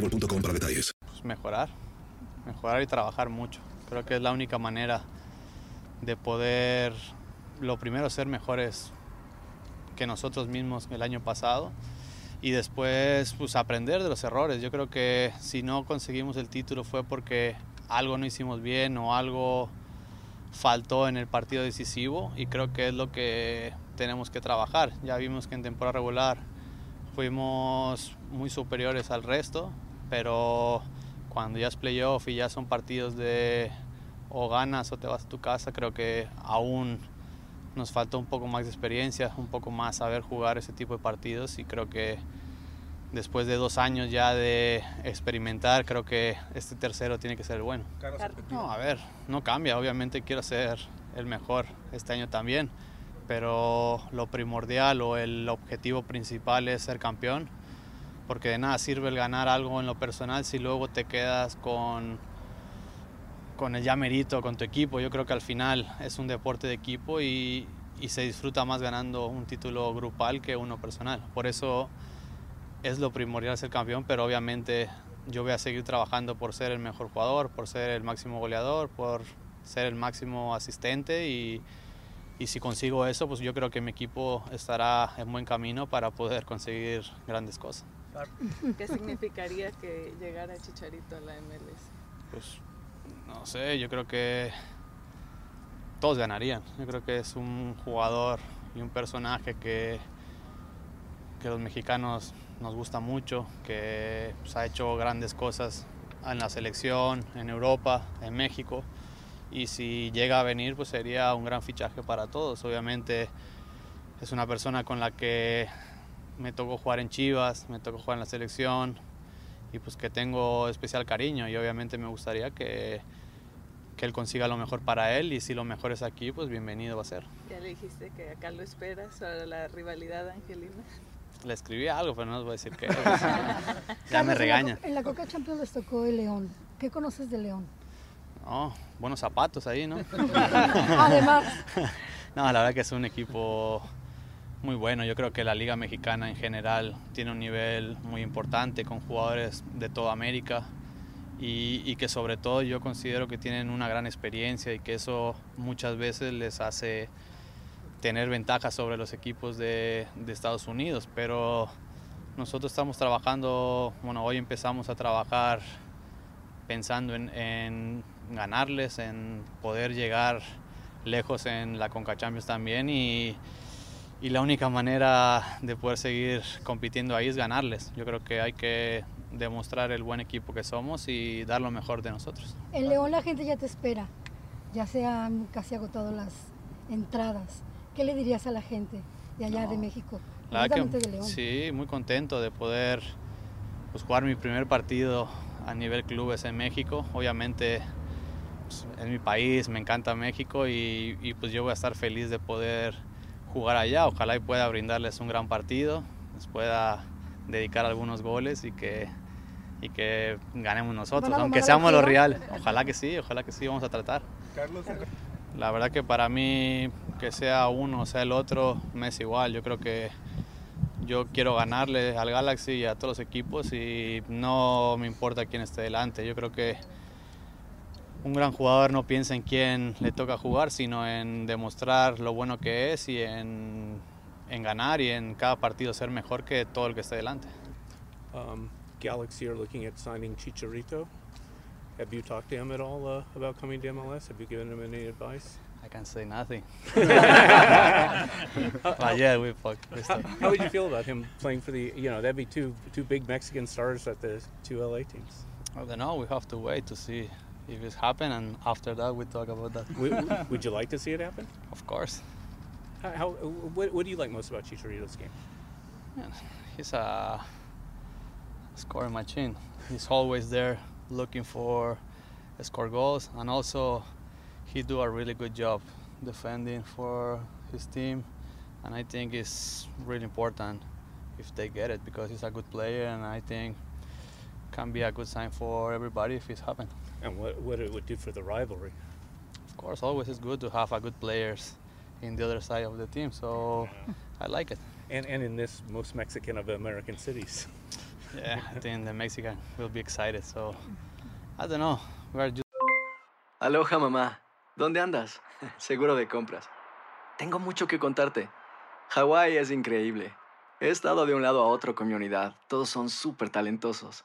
boostmobile.com para detalles. Pues mejorar, mejorar y trabajar mucho. Creo que es la única manera de poder, lo primero, ser mejores que nosotros mismos el año pasado y después pues aprender de los errores. Yo creo que si no conseguimos el título fue porque algo no hicimos bien o algo faltó en el partido decisivo y creo que es lo que tenemos que trabajar. Ya vimos que en temporada regular fuimos muy superiores al resto, pero cuando ya es playoff y ya son partidos de o ganas o te vas a tu casa, creo que aún nos falta un poco más de experiencia, un poco más saber jugar ese tipo de partidos y creo que después de dos años ya de experimentar, creo que este tercero tiene que ser el bueno. No, a ver, no cambia, obviamente quiero ser el mejor este año también, pero lo primordial o el objetivo principal es ser campeón porque de nada sirve el ganar algo en lo personal si luego te quedas con, con el llamerito, con tu equipo. Yo creo que al final es un deporte de equipo y, y se disfruta más ganando un título grupal que uno personal. Por eso es lo primordial ser campeón, pero obviamente yo voy a seguir trabajando por ser el mejor jugador, por ser el máximo goleador, por ser el máximo asistente y, y si consigo eso, pues yo creo que mi equipo estará en buen camino para poder conseguir grandes cosas. ¿Qué significaría que llegara Chicharito a la MLS? Pues no sé, yo creo que todos ganarían. Yo creo que es un jugador y un personaje que, que los mexicanos nos gusta mucho, que pues, ha hecho grandes cosas en la selección, en Europa, en México. Y si llega a venir, pues sería un gran fichaje para todos. Obviamente es una persona con la que me tocó jugar en Chivas, me tocó jugar en la selección y pues que tengo especial cariño y obviamente me gustaría que, que él consiga lo mejor para él y si lo mejor es aquí, pues bienvenido va a ser. Ya le dijiste que acá lo esperas para la rivalidad Angelina. Le escribí algo, pero no les voy a decir qué. ya me regaña. En la Coca Champions les tocó el León. ¿Qué conoces de León? No, buenos zapatos ahí, ¿no? Además. no, la verdad que es un equipo muy bueno. Yo creo que la Liga Mexicana en general tiene un nivel muy importante con jugadores de toda América y, y, que sobre todo yo considero que tienen una gran experiencia y que eso muchas veces les hace tener ventajas sobre los equipos de, de Estados Unidos. Pero nosotros estamos trabajando, bueno, hoy empezamos a trabajar pensando en, en ganarles, en poder llegar lejos en la Conca Champions también y, y la única manera de poder seguir compitiendo ahí es ganarles. Yo creo que hay que demostrar el buen equipo que somos y dar lo mejor de nosotros. En León la gente ya te espera, ya se han casi agotado las entradas. ¿Qué le dirías a la gente de allá de México? La que, de León. sí, muy contento de poder pues, jugar mi primer partido a nivel clubes en México. Obviamente pues, es mi país, me encanta México y, y, pues yo voy a estar feliz de poder jugar allá. Ojalá y pueda brindarles un gran partido, les pueda dedicar algunos goles y que, y que ganemos nosotros, ¿Van a aunque seamos los reales. Ojalá que sí, ojalá que sí, vamos a tratar. La verdad que para mí, que sea uno o sea el otro, me es igual. Yo creo que yo quiero ganarle al Galaxy y a todos los equipos y no me importa quién esté delante. Yo creo que un gran jugador no piensa en quién le toca jugar, sino en demostrar lo bueno que es y en, en ganar y en cada partido ser mejor que todo el que esté delante. Um, Galaxy are looking at signing Chicharito. Have you talked to him at all uh, about coming to MLS? Have you given him any advice? I can't say nothing. but yeah, we fuck. we How, how would you feel about him playing for the? You know, that'd be two two big Mexican stars at the two LA teams. I don't know. We have to wait to see if it's happen, and after that, we talk about that. would, would you like to see it happen? Of course. How, how what, what do you like most about Chicharito's game? Man, he's a scoring machine. He's always there looking for score goals, and also he do a really good job defending for his team. And I think it's really important if they get it because he's a good player, and I think can be a good sign for everybody if it's happened. And what what it would do for the rivalry? Of course, always it's good to have a good players in the other side of the team. So I like it. And and in this most Mexican of American cities. Yeah, I think the Mexican will be excited. So I don't know. We're just Aloha mamá, ¿dónde andas? Seguro de compras. Tengo mucho que contarte. Hawái es increíble. He estado de un lado a otro con mi unidad. Todos son súper talentosos.